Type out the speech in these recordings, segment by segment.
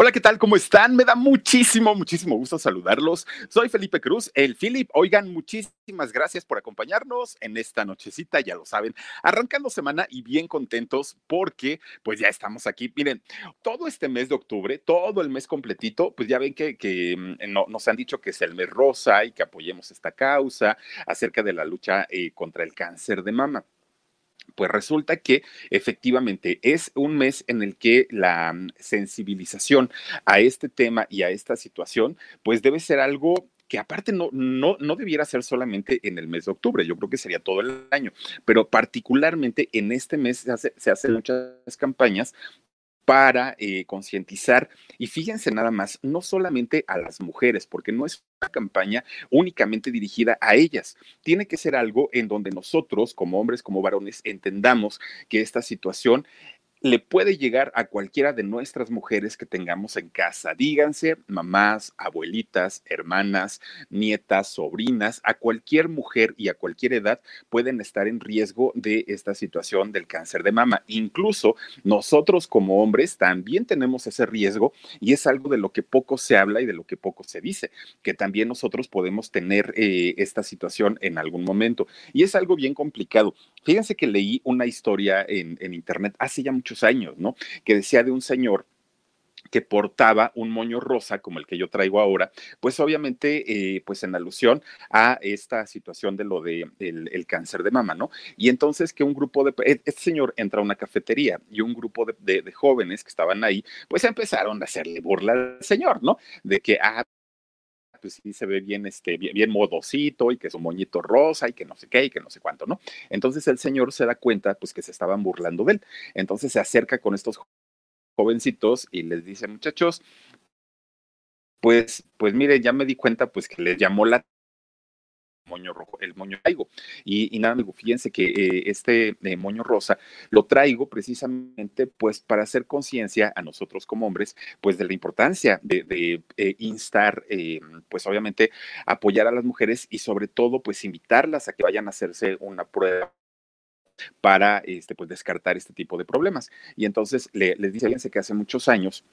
Hola, ¿qué tal? ¿Cómo están? Me da muchísimo, muchísimo gusto saludarlos. Soy Felipe Cruz, el Philip. Oigan, muchísimas gracias por acompañarnos en esta nochecita, ya lo saben, arrancando semana y bien contentos porque pues ya estamos aquí. Miren, todo este mes de octubre, todo el mes completito, pues ya ven que, mm, no, nos han dicho que es el mes rosa y que apoyemos esta causa acerca de la lucha eh, contra el cáncer de mama. Pues resulta que efectivamente es un mes en el que la mm, sensibilización a este tema y a esta situación, pues debe ser algo que aparte no, no, no debiera ser solamente en el mes de octubre, yo creo que sería todo el año, pero particularmente en este mes se, se hacen muchas campañas para eh, concientizar. Y fíjense nada más, no solamente a las mujeres, porque no es una campaña únicamente dirigida a ellas. Tiene que ser algo en donde nosotros, como hombres, como varones, entendamos que esta situación le puede llegar a cualquiera de nuestras mujeres que tengamos en casa. Díganse mamás, abuelitas, hermanas, nietas, sobrinas, a cualquier mujer y a cualquier edad pueden estar en riesgo de esta situación del cáncer de mama. Incluso nosotros como hombres también tenemos ese riesgo y es algo de lo que poco se habla y de lo que poco se dice, que también nosotros podemos tener eh, esta situación en algún momento. Y es algo bien complicado. Fíjense que leí una historia en, internet hace ya mucho años, ¿no? Que decía de un señor que portaba un moño rosa como el que yo traigo ahora, pues obviamente, eh, pues en alusión a esta situación de lo de el, cáncer de mama, ¿no? Y entonces que un grupo de, e, este señor entra a una cafetería y un grupo de, de, jóvenes que estaban ahí, pues empezaron a hacerle burla al señor, ¿no? De que, ah, pues sí se ve bien, este, bien, bien, modosito y que es un moñito rosa y que no sé qué y que no sé cuánto, ¿no? Entonces el señor se da cuenta, pues que se estaban burlando de él. Entonces se acerca con estos jovencitos y les dice, muchachos, pues, pues mire, ya me di cuenta, pues que les llamó la moño rojo, el moño traigo. Y, nada, amigo, fíjense que eh, este eh, moño rosa lo traigo precisamente pues para hacer conciencia a nosotros como hombres, pues de la importancia de, eh, instar, pues obviamente apoyar a las mujeres y sobre todo pues invitarlas a que vayan a hacerse una prueba para este, pues, descartar este tipo de problemas. Y entonces le, les dice, fíjense que hace muchos años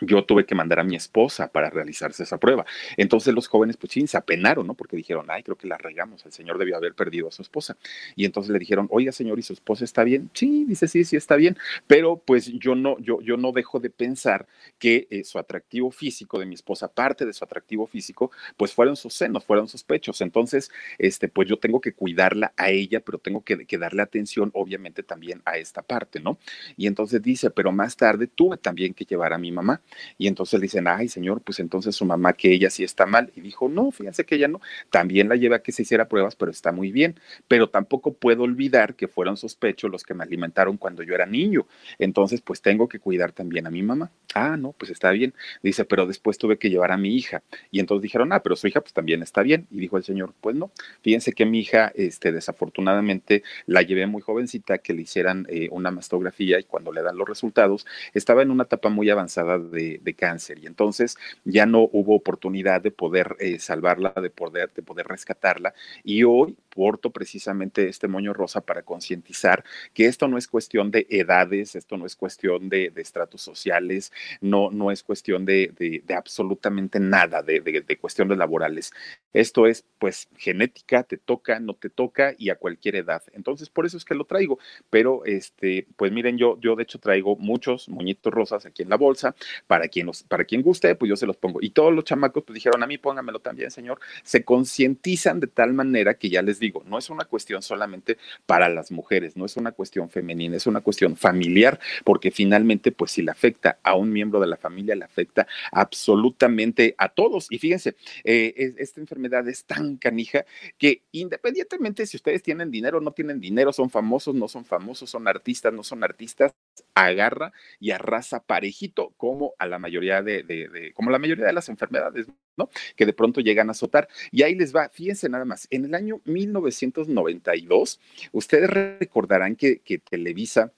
yo tuve que mandar a mi esposa para realizarse esa prueba. Entonces los jóvenes, pues sí, se apenaron, ¿no? Porque dijeron, ay, creo que la regamos, el señor debió haber perdido a su esposa. Y entonces le dijeron, oiga, señor, ¿y su esposa está bien? Sí, dice, sí, sí está bien, pero pues yo no, yo, yo no dejo de pensar que eh, su atractivo físico de mi esposa, parte de su atractivo físico, pues fueron sus senos, fueron sus pechos. Entonces, este, pues yo tengo que cuidarla a ella, pero tengo que, que darle atención, obviamente, también a esta parte, ¿no? Y entonces dice, pero más tarde tuve también que llevar a mi mamá. Y entonces le dicen, ay señor, pues entonces su mamá que ella sí está mal. Y dijo, no, fíjense que ella no. También la lleva a que se hiciera pruebas, pero está muy bien. Pero tampoco puedo olvidar que fueron sospechos los que me alimentaron cuando yo era niño. Entonces, pues tengo que cuidar también a mi mamá. Ah, no, pues está bien. Dice, pero después tuve que llevar a mi hija. Y entonces dijeron, ah, pero su hija pues también está bien. Y dijo el señor, pues no. Fíjense que mi hija, este, desafortunadamente, la llevé muy jovencita que le hicieran eh, una mastografía y cuando le dan los resultados, estaba en una etapa muy avanzada de, cáncer y entonces ya no hubo oportunidad de poder eh, salvarla, de poder, de poder rescatarla y hoy porto precisamente este moño rosa para concientizar que esto no es cuestión de edades, esto no es cuestión de, de estratos sociales, no, no es cuestión de, de, absolutamente nada, de, cuestiones laborales. Esto es, pues, genética, te toca, no te toca y a cualquier edad. Entonces, por eso es que lo traigo. Pero, este, pues miren, yo, yo de hecho traigo muchos moñitos rosas aquí en la bolsa. Para quien, los, para quien guste, pues yo se los pongo. Y todos los chamacos pues dijeron, a mí póngamelo también, señor. Se concientizan de tal manera que ya les digo, no es una cuestión solamente para las mujeres, no es una cuestión femenina, es una cuestión familiar, porque finalmente, pues si le afecta a un miembro de la familia, le afecta absolutamente a todos. Y fíjense, eh, esta enfermedad es tan canija que independientemente si ustedes tienen dinero o no tienen dinero, son famosos, no son famosos, son artistas, no son artistas, agarra y arrasa parejito como a la mayoría de, como la mayoría de las enfermedades, ¿no? Que de pronto llegan a azotar. Y ahí les va, fíjense nada más, en el año 1992, ustedes recordarán que, que Televisa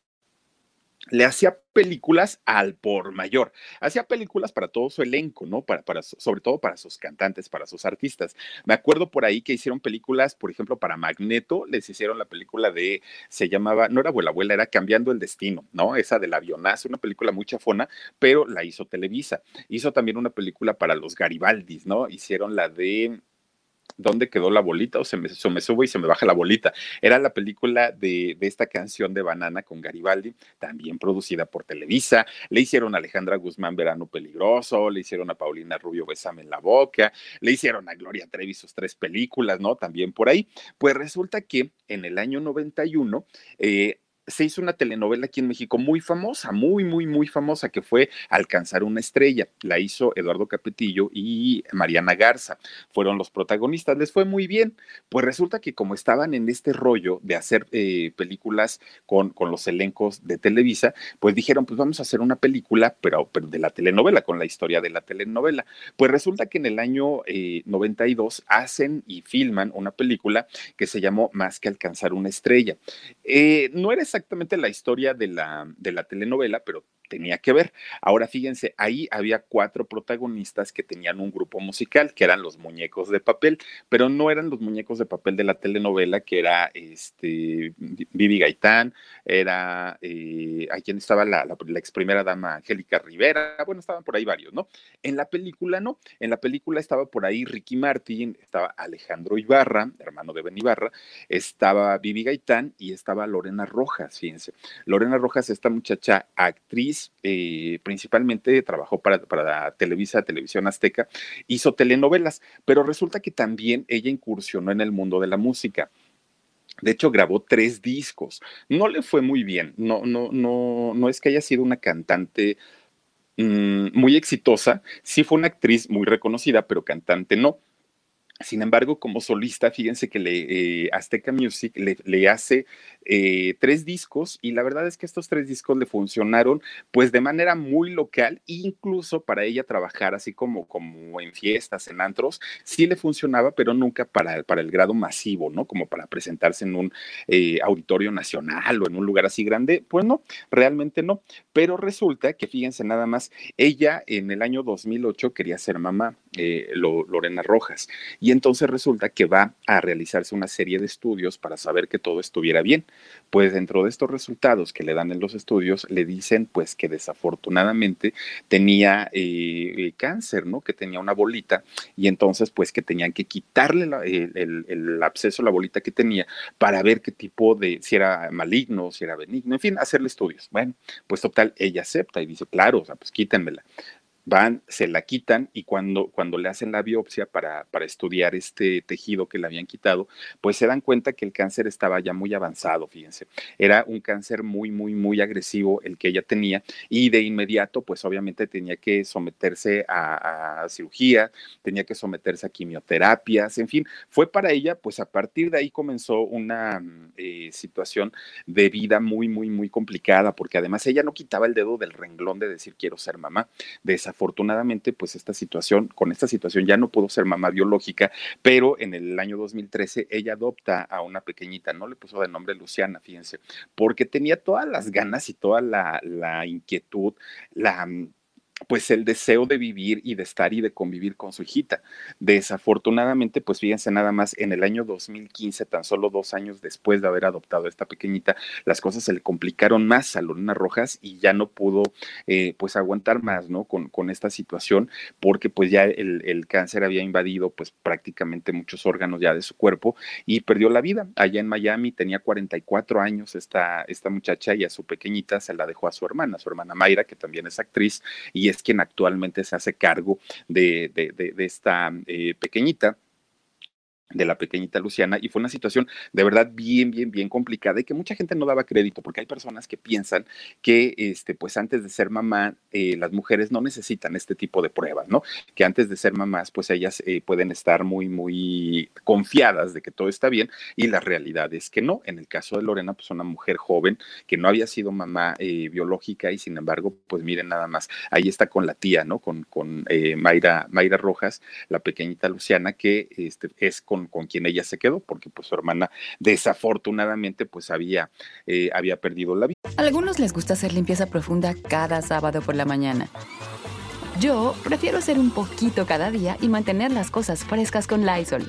le hacía películas al por mayor. Hacía películas para todo su elenco, ¿no? Para, para, sobre todo para sus cantantes, para sus artistas. Me acuerdo por ahí que hicieron películas, por ejemplo, para Magneto, les hicieron la película de, se llamaba, no era Abuela Abuela, era Cambiando el Destino, ¿no? Esa del avionazo, una película muy chafona, pero la hizo Televisa. Hizo también una película para los Garibaldis, ¿no? Hicieron la de ¿Dónde quedó la bolita? O se me, se sube y se me baja la bolita. Era la película de, de, esta canción de Banana con Garibaldi, también producida por Televisa. Le hicieron a Alejandra Guzmán Verano Peligroso, le hicieron a Paulina Rubio Besame en la Boca, le hicieron a Gloria Trevi sus tres películas, ¿no? También por ahí. Pues resulta que en el año 91 eh, se hizo una telenovela aquí en México muy famosa, muy, muy, muy famosa, que fue Alcanzar una estrella. La hizo Eduardo Capetillo y Mariana Garza. Fueron los protagonistas, les fue muy bien. Pues resulta que como estaban en este rollo de hacer eh, películas con, con, los elencos de Televisa, pues dijeron, pues vamos a hacer una película, pero, de la telenovela, con la historia de la telenovela. Pues resulta que en el año 92 eh, hacen y filman una película que se llamó Más que Alcanzar una estrella. Eh, no eres exactamente la historia de la, de la telenovela, pero tenía que ver. Ahora fíjense, ahí había cuatro protagonistas que tenían un grupo musical, que eran los muñecos de papel, pero no eran los muñecos de papel de la telenovela, que era este Vivi Gaitán, era eh, quien estaba la, la, ex primera dama Angélica Rivera, bueno, estaban por ahí varios, ¿no? En la película no, en la película estaba por ahí Ricky Martin, estaba Alejandro Ibarra, hermano de Ben Ibarra, estaba Vivi Gaitán y estaba Lorena Rojas, fíjense. Lorena Rojas, esta muchacha actriz, eh, principalmente trabajó para, para Televisa, Televisión Azteca, hizo telenovelas, pero resulta que también ella incursionó en el mundo de la música. De hecho, grabó tres discos. No le fue muy bien. No, no, no, no es que haya sido una cantante mmm, muy exitosa. Sí fue una actriz muy reconocida, pero cantante no. Sin embargo, como solista, fíjense que le, eh, Azteca Music le hace eh, tres discos y la verdad es que estos tres discos le funcionaron pues de manera muy local, incluso para ella trabajar así como, como en fiestas, en antros, sí le funcionaba, pero nunca para, para el grado masivo, ¿no? Como para presentarse en un eh, auditorio nacional o en un lugar así grande, pues no, realmente no. Pero resulta que fíjense nada más, ella en el año 2008 quería ser mamá, Lorena Rojas y entonces resulta que va a realizarse una serie de estudios para saber que todo estuviera bien. Pues dentro de estos resultados que le dan en los estudios, le dicen pues que desafortunadamente tenía eh, cáncer, ¿no? Que tenía una bolita y entonces pues que tenían que quitarle el, el, el, absceso, la bolita que tenía para ver qué tipo de, si era maligno, si era benigno, en fin, hacerle estudios. Bueno, pues total, ella acepta y dice, claro, o sea, pues quítenmela van, se la quitan y cuando, cuando le hacen la biopsia para, para estudiar este tejido que le habían quitado, pues se dan cuenta que el cáncer estaba ya muy avanzado, fíjense. Era un cáncer muy, muy, muy agresivo el que ella tenía y de inmediato, pues obviamente tenía que someterse a, cirugía, tenía que someterse a quimioterapias, en fin, fue para ella, pues a partir de ahí comenzó una eh, situación de vida muy, muy, muy complicada, porque además ella no quitaba el dedo del renglón de decir quiero ser mamá, de esa afortunadamente, pues esta situación, con esta situación ya no pudo ser mamá biológica, pero en el año 2013 ella adopta a una pequeñita, no le puso de nombre Luciana, fíjense, porque tenía todas las ganas y toda la, la inquietud, la pues el deseo de vivir y de estar y de convivir con su hijita. Desafortunadamente, pues fíjense nada más, en el año 2015, tan solo dos años después de haber adoptado a esta pequeñita, las cosas se le complicaron más a Lorena Rojas y ya no pudo eh, pues aguantar más, ¿no? Con, con, esta situación, porque pues ya el, el, cáncer había invadido pues prácticamente muchos órganos ya de su cuerpo y perdió la vida. Allá en Miami tenía 44 años esta, esta muchacha y a su pequeñita se la dejó a su hermana, su hermana Mayra, que también es actriz y es quien actualmente se hace cargo de, de, de, esta eh, pequeñita de la pequeñita Luciana y fue una situación de verdad bien, bien, bien complicada y que mucha gente no daba crédito porque hay personas que piensan que, este, pues antes de ser mamá, eh, las mujeres no necesitan este tipo de pruebas, ¿no? Que antes de ser mamás, pues ellas eh, pueden estar muy, muy confiadas de que todo está bien y la realidad es que no. En el caso de Lorena, pues una mujer joven que no había sido mamá eh, biológica y sin embargo, pues miren nada más, ahí está con la tía, ¿no? Con, con Mayra, Mayra Rojas, la pequeñita Luciana, que este, es con con, quien ella se quedó, porque pues su hermana desafortunadamente pues había, eh, había perdido la vida. Algunos les gusta hacer limpieza profunda cada sábado por la mañana. Yo prefiero hacer un poquito cada día y mantener las cosas frescas con Lysol.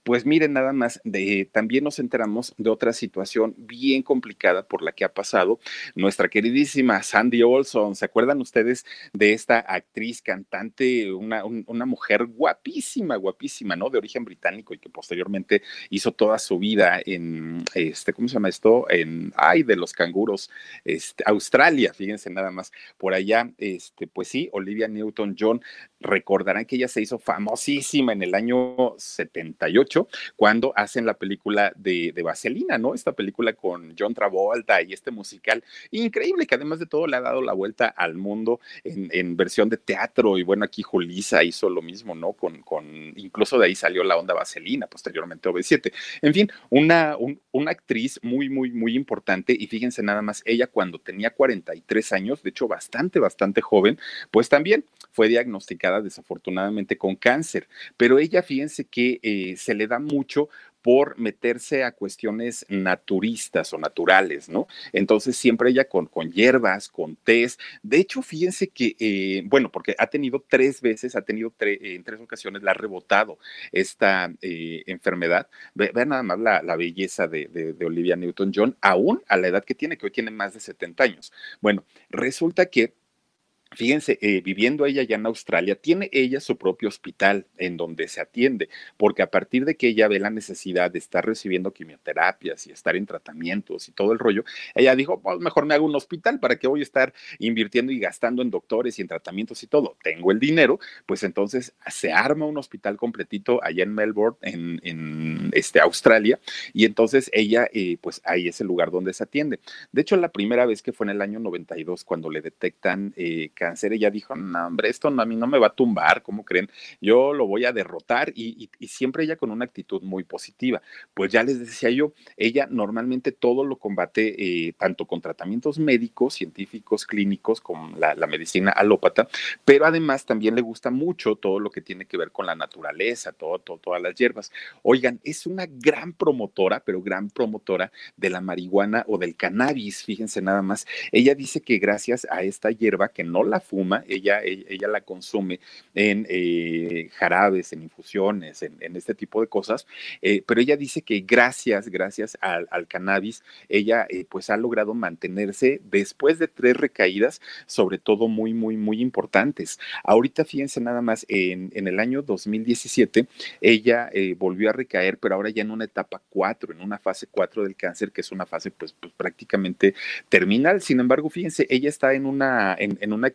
Pues miren, nada más, de, también nos enteramos de otra situación bien complicada por la que ha pasado nuestra queridísima Sandy Olson. ¿Se acuerdan ustedes de esta actriz, cantante, una, una mujer guapísima, guapísima, ¿no? De origen británico y que posteriormente hizo toda su vida en, este, ¿cómo se llama esto? En, ay, de los canguros, este, Australia, fíjense nada más, por allá, este, pues sí, Olivia Newton-John, recordarán que ella se hizo famosísima en el año 78 cuando hacen la película de, de, Vaselina, ¿no? Esta película con John Travolta y este musical increíble que además de todo le ha dado la vuelta al mundo en, versión de teatro. Y bueno, aquí Julisa hizo lo mismo, ¿no? Con, incluso de ahí salió la onda Vaselina, posteriormente OV7. En fin, una, una actriz muy, muy, muy importante. Y fíjense nada más, ella cuando tenía 43 años, de hecho bastante, bastante joven, pues también fue diagnosticada desafortunadamente con cáncer. Pero ella, fíjense que eh, se le da mucho por meterse a cuestiones naturistas o naturales, ¿no? Entonces siempre ella con, con hierbas, con tés. De hecho, fíjense que, eh, bueno, porque ha tenido tres veces, ha tenido en tres ocasiones, la ha rebotado esta eh, enfermedad. vean nada más la, la belleza de Olivia Newton-John, aún a la edad que tiene, que hoy tiene más de 70 años. Bueno, resulta que Fíjense, eh, viviendo ella ya en Australia, tiene ella su propio hospital en donde se atiende, porque a partir de que ella ve la necesidad de estar recibiendo quimioterapias y estar en tratamientos y todo el rollo, ella dijo, pues mejor me hago un hospital, ¿para qué voy a estar invirtiendo y gastando en doctores y en tratamientos y todo? Tengo el dinero, pues entonces se arma un hospital completito allá en Melbourne, en, en este, Australia, y entonces ella, eh, pues ahí es el lugar donde se atiende. De hecho, la primera vez que fue en el año 92, cuando le detectan... Eh, cáncer, ella dijo, no, hombre, esto a mí no me va a tumbar, ¿cómo creen? Yo lo voy a derrotar y, siempre ella con una actitud muy positiva. Pues ya les decía yo, ella normalmente todo lo combate eh, tanto con tratamientos médicos, científicos, clínicos, con la, medicina alópata, pero además también le gusta mucho todo lo que tiene que ver con la naturaleza, todo, todas las hierbas. Oigan, es una gran promotora, pero gran promotora de la marihuana o del cannabis, fíjense nada más. Ella dice que gracias a esta hierba que no la fuma, ella, ella, la consume en eh, jarabes, en infusiones, en, este tipo de cosas, eh, pero ella dice que gracias, gracias al, cannabis, ella eh, pues ha logrado mantenerse después de tres recaídas, sobre todo muy, muy, muy importantes. Ahorita fíjense nada más, en, en el año 2017, ella volvió a recaer, pero ahora ya en una etapa 4, en una fase 4 del cáncer, que es una fase pues, pues prácticamente terminal. Sin embargo, fíjense, ella está en una, en, en una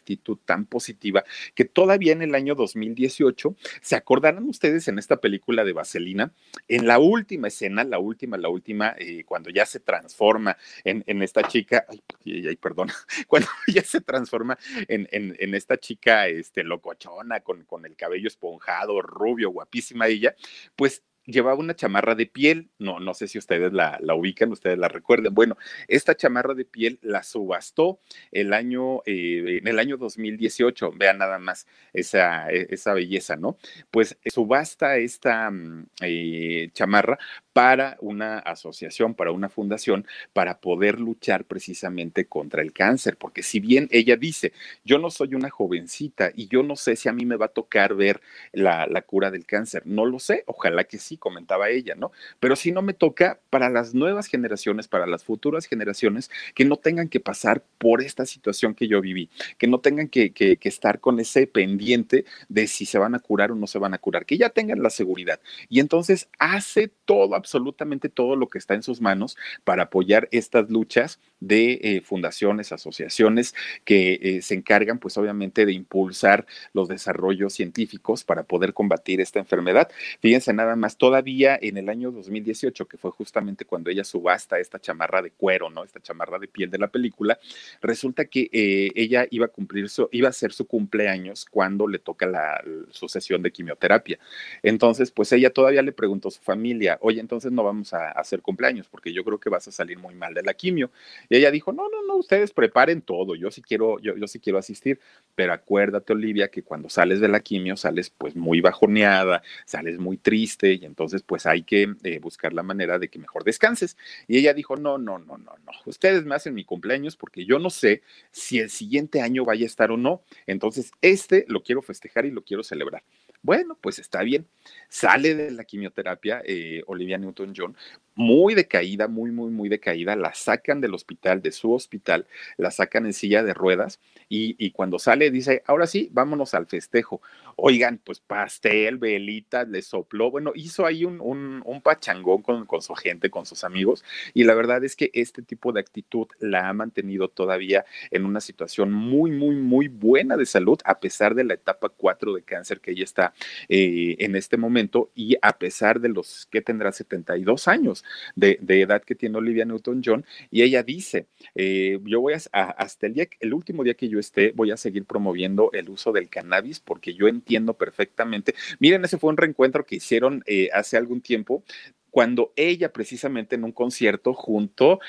tan positiva que todavía en el año 2018, ¿se acordarán ustedes en esta película de Vaselina? En la última escena, la última, la última, eh, cuando ya se transforma en, esta chica, ay, ay, perdón, cuando ya se transforma en, en, en, esta chica este, locochona, con, con el cabello esponjado, rubio, guapísima ella, pues llevaba una chamarra de piel, no, no sé si ustedes la, ubican, ustedes la recuerden. Bueno, esta chamarra de piel la subastó el año, eh, en el año 2018, vean nada más esa, e, esa belleza, ¿no? Pues subasta esta mm, eh, chamarra para una asociación, para una fundación, para poder luchar precisamente contra el cáncer, porque si bien ella dice, yo no soy una jovencita y yo no sé si a mí me va a tocar ver la cura del cáncer, no lo sé, ojalá que sí, comentaba ella, ¿no? Pero si no me toca para las nuevas generaciones, para las futuras generaciones, que no tengan que pasar por esta situación que yo viví, que no tengan que, estar con ese pendiente de si se van a curar o no se van a curar, que ya tengan la seguridad. Y entonces hace todo absolutamente todo lo que está en sus manos para apoyar estas luchas de eh, fundaciones, asociaciones que eh, se encargan, pues obviamente, de impulsar los desarrollos científicos para poder combatir esta enfermedad. Fíjense nada más, todavía en el año 2018, que fue justamente cuando ella subasta esta chamarra de cuero, ¿no? Esta chamarra de piel de la película, resulta que eh, ella iba a cumplir su, iba a ser su cumpleaños cuando le toca la, su sesión de quimioterapia. Entonces, pues ella todavía le preguntó a su familia, oye, entonces no vamos a hacer cumpleaños porque yo creo que vas a salir muy mal de la quimio. Y ella dijo, no, no, no, ustedes preparen todo, yo sí quiero, yo, yo sí quiero asistir, pero acuérdate, Olivia, que cuando sales de la quimio sales pues muy bajoneada, sales muy triste y entonces pues hay que eh, buscar la manera de que mejor descanses. Y ella dijo, no, no, no, no, no, ustedes me hacen mi cumpleaños porque yo no sé si el siguiente año vaya a estar o no, entonces este lo quiero festejar y lo quiero celebrar. Bueno, pues está bien. Sale de la quimioterapia eh, Olivia Newton-John muy decaída, muy, muy, muy decaída. La sacan del hospital, de su hospital, la sacan en silla de ruedas y, y cuando sale dice, ahora sí, vámonos al festejo. Oigan, pues pastel, velita, le sopló, bueno, hizo ahí un, un, un pachangón con, con, su gente, con sus amigos y la verdad es que este tipo de actitud la ha mantenido todavía en una situación muy, muy, muy buena de salud a pesar de la etapa 4 de cáncer que ella está eh, en este momento y a pesar de los que tendrá 72 años de, edad que tiene Olivia Newton-John y ella dice, eh, yo voy a, hasta el día, el último día que yo esté, voy a seguir promoviendo el uso del cannabis porque yo entiendo perfectamente. Miren, ese fue un reencuentro que hicieron eh, hace algún tiempo cuando ella precisamente en un concierto junto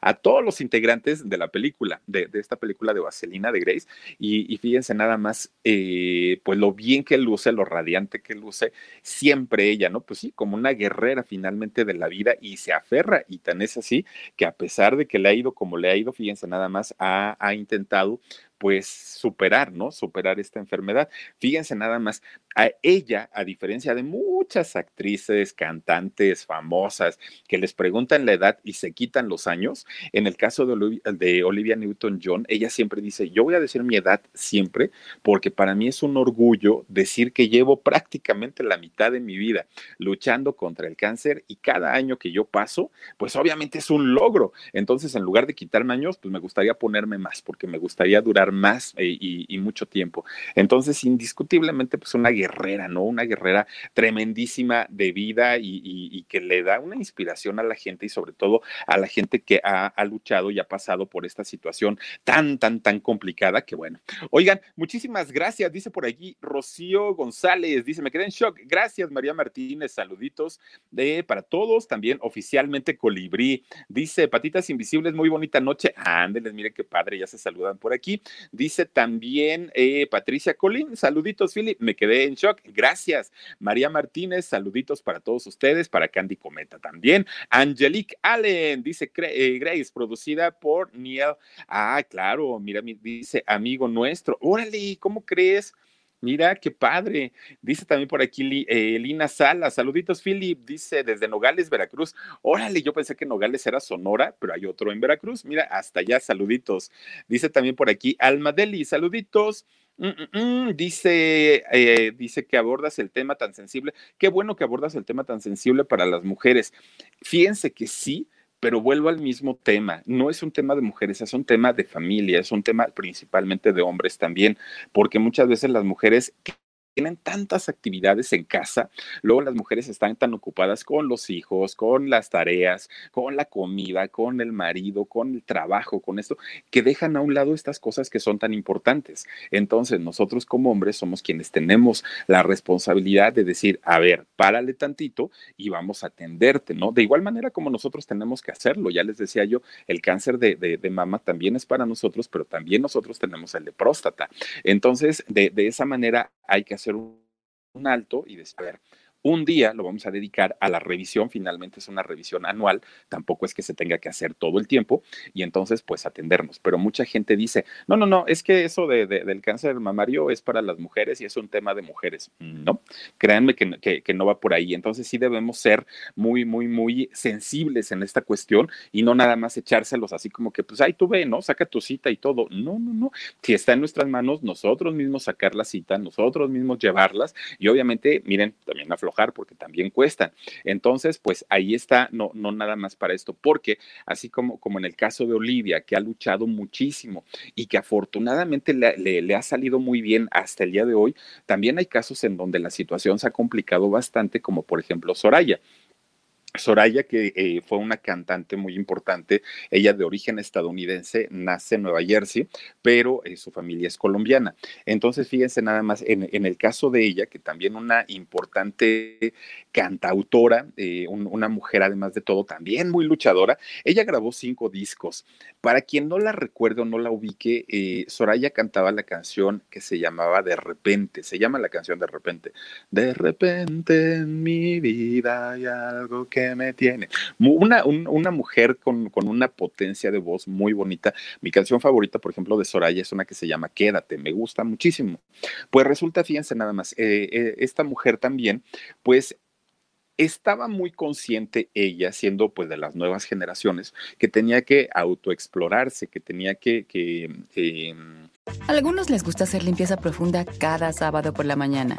a todos los integrantes de la película, de, esta película de Vaselina de Grace, y, y fíjense nada más, eh, pues lo bien que luce, lo radiante que luce, siempre ella, ¿no? Pues sí, como una guerrera finalmente de la vida y se aferra, y tan es así que a pesar de que le ha ido como le ha ido, fíjense nada más, ha intentado pues superar, ¿no? Superar esta enfermedad. Fíjense nada más, a ella, a diferencia de muchas actrices, cantantes famosas que les preguntan la edad y se quitan los años, en el caso de Olivia, Newton-John, ella siempre dice, yo voy a decir mi edad siempre porque para mí es un orgullo decir que llevo prácticamente la mitad de mi vida luchando contra el cáncer y cada año que yo paso, pues obviamente es un logro. Entonces, en lugar de quitarme años, pues me gustaría ponerme más porque me gustaría durar más eh, y, y, mucho tiempo. Entonces, indiscutiblemente, pues una guerrera, ¿no? Una guerrera tremendísima de vida y, que le da una inspiración a la gente y sobre todo a la gente que ha, ha, luchado y ha pasado por esta situación tan, tan, tan complicada que bueno. Oigan, muchísimas gracias, dice por aquí Rocío González, dice, me quedé en shock. Gracias, María Martínez, saluditos de, para todos, también oficialmente Colibrí. Dice, Patitas Invisibles, muy bonita noche. Ándeles, mire qué padre, ya se saludan por aquí. Dice también eh, Patricia Colín, saluditos, Philip, me quedé en shock, gracias. María Martínez, saluditos para todos ustedes, para Candy Cometa también. Angelique Allen, dice eh, Grace, producida por Neil. Ah, claro, mira, dice amigo nuestro. Órale, ¿cómo crees? Mira, qué padre. Dice también por aquí eh, Lina Sala. Saluditos, Philip. Dice desde Nogales, Veracruz. Órale, yo pensé que Nogales era Sonora, pero hay otro en Veracruz. Mira, hasta allá, saluditos. Dice también por aquí Alma Deli. Saluditos. Mm, mm, mm. Dice, eh, dice que abordas el tema tan sensible. Qué bueno que abordas el tema tan sensible para las mujeres. Fíjense que sí, pero vuelvo al mismo tema, no es un tema de mujeres, es un tema de familia, es un tema principalmente de hombres también, porque muchas veces las mujeres tienen tantas actividades en casa, luego las mujeres están tan ocupadas con los hijos, con las tareas, con la comida, con el marido, con el trabajo, con esto, que dejan a un lado estas cosas que son tan importantes. Entonces, nosotros como hombres somos quienes tenemos la responsabilidad de decir, a ver, párale tantito y vamos a atenderte, ¿no? De igual manera como nosotros tenemos que hacerlo, ya les decía yo, el cáncer de, de, mama también es para nosotros, pero también nosotros tenemos el de próstata. Entonces, de, de esa manera hay que hacer un, alto y decir, un día lo vamos a dedicar a la revisión, finalmente es una revisión anual, tampoco es que se tenga que hacer todo el tiempo y entonces pues atendernos. Pero mucha gente dice, no, no, no, es que eso de, del cáncer mamario es para las mujeres y es un tema de mujeres. No, créanme que, que, no va por ahí. Entonces sí debemos ser muy, muy, muy sensibles en esta cuestión y no nada más echárselos así como que pues ahí tú ve, ¿no? Saca tu cita y todo. No, no, no. Si está en nuestras manos, nosotros mismos sacar la cita, nosotros mismos llevarlas y obviamente, miren, también aflojar porque también cuestan. Entonces, pues ahí está, no, no nada más para esto, porque así como, como en el caso de Olivia, que ha luchado muchísimo y que afortunadamente le, le ha salido muy bien hasta el día de hoy, también hay casos en donde la situación se ha complicado bastante, como por ejemplo Soraya. Soraya, que eh, fue una cantante muy importante, ella de origen estadounidense, nace en Nueva Jersey, pero eh, su familia es colombiana. Entonces, fíjense nada más, en, el caso de ella, que también una importante cantautora, eh, una mujer además de todo, también muy luchadora, ella grabó cinco discos. Para quien no la recuerde o no la ubique, Soraya cantaba la canción que se llamaba De repente, se llama la canción De repente. De repente en mi vida hay algo que me tiene. Una, una mujer con, con, una potencia de voz muy bonita. Mi canción favorita, por ejemplo, de Soraya es una que se llama Quédate, me gusta muchísimo. Pues resulta, fíjense nada más, eh, eh, esta mujer también, pues estaba muy consciente ella, siendo pues de las nuevas generaciones, que tenía que autoexplorarse, que tenía que... que eh, algunos les gusta hacer limpieza profunda cada sábado por la mañana.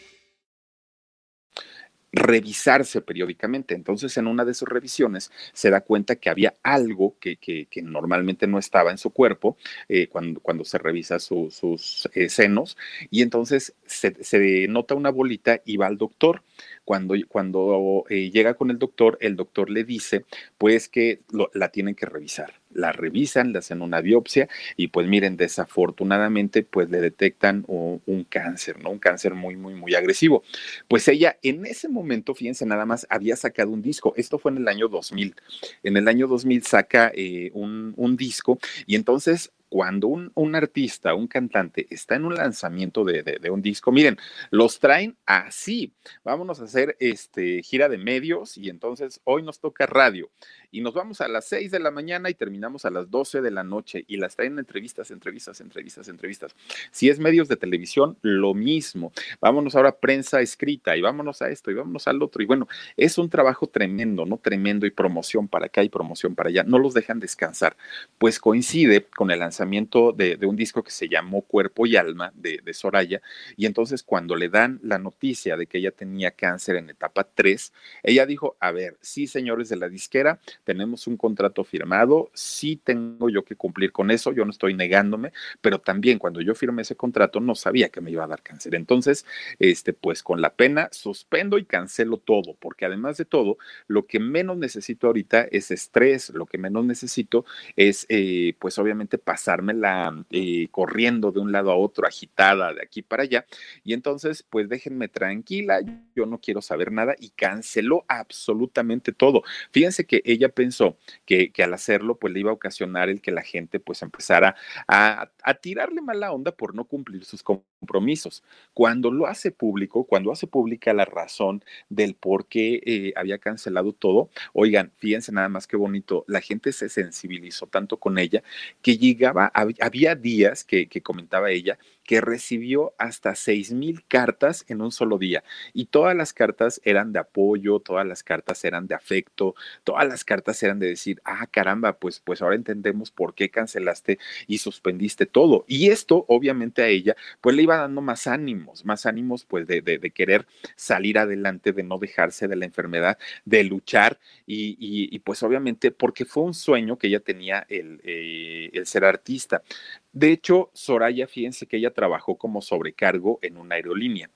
revisarse periódicamente. Entonces, en una de sus revisiones se da cuenta que había algo que, que, normalmente no estaba en su cuerpo eh, cuando, cuando se revisa sus eh, senos y entonces se, se, nota una bolita y va al doctor. Cuando, cuando eh, llega con el doctor, el doctor le dice pues que la tienen que revisar. La revisan, le hacen una biopsia y pues miren, desafortunadamente pues le detectan un, cáncer, ¿no? Un cáncer muy, muy, muy agresivo. Pues ella en ese momento, fíjense nada más, había sacado un disco. Esto fue en el año 2000. En el año 2000 saca eh, un, un disco y entonces cuando un, un, artista, un cantante está en un lanzamiento de, de, un disco, miren, los traen así. Vámonos a hacer este gira de medios y entonces hoy nos toca radio y nos vamos a las 6 de la mañana y terminamos a las 12 de la noche y las traen entrevistas, entrevistas, entrevistas, entrevistas. Si es medios de televisión, lo mismo. Vámonos ahora a prensa escrita y vámonos a esto y vámonos al otro. Y bueno, es un trabajo tremendo, ¿no? Tremendo y promoción para acá y promoción para allá. No los dejan descansar. Pues coincide con el lanzamiento de, un disco que se llamó Cuerpo y Alma de, de Soraya. Y entonces cuando le dan la noticia de que ella tenía cáncer en etapa 3, ella dijo, a ver, sí, señores de la disquera, tenemos un contrato firmado, sí tengo yo que cumplir con eso, yo no estoy negándome, pero también cuando yo firmé ese contrato no sabía que me iba a dar cáncer. Entonces, este, pues con la pena suspendo y cancelo todo, porque además de todo, lo que menos necesito ahorita es estrés, lo que menos necesito es, eh, pues obviamente, pasármela eh, corriendo de un lado a otro, agitada de aquí para allá. Y entonces, pues déjenme tranquila, yo no quiero saber nada y canceló absolutamente todo. Fíjense que ella pensó que, al hacerlo, pues le iba a ocasionar el que la gente pues empezara a, tirarle mala onda por no cumplir sus compromisos. Cuando lo hace público, cuando hace pública la razón del por qué eh, había cancelado todo, oigan, fíjense nada más que bonito, la gente se sensibilizó tanto con ella que llegaba, había días que, que comentaba ella, que recibió hasta seis mil cartas en un solo día y todas las cartas eran de apoyo, todas las cartas eran de afecto, todas las cartas eran de decir, ah, caramba, pues, pues ahora entendemos por qué cancelaste y suspendiste todo. Y esto, obviamente, a ella, pues le iba dando más ánimos, más ánimos, pues, de, de, querer salir adelante, de no dejarse de la enfermedad, de luchar y, y, pues, obviamente, porque fue un sueño que ella tenía el, eh, el ser artista. De hecho, Soraya, fíjense que ella trabajó como sobrecargo en una aerolínea.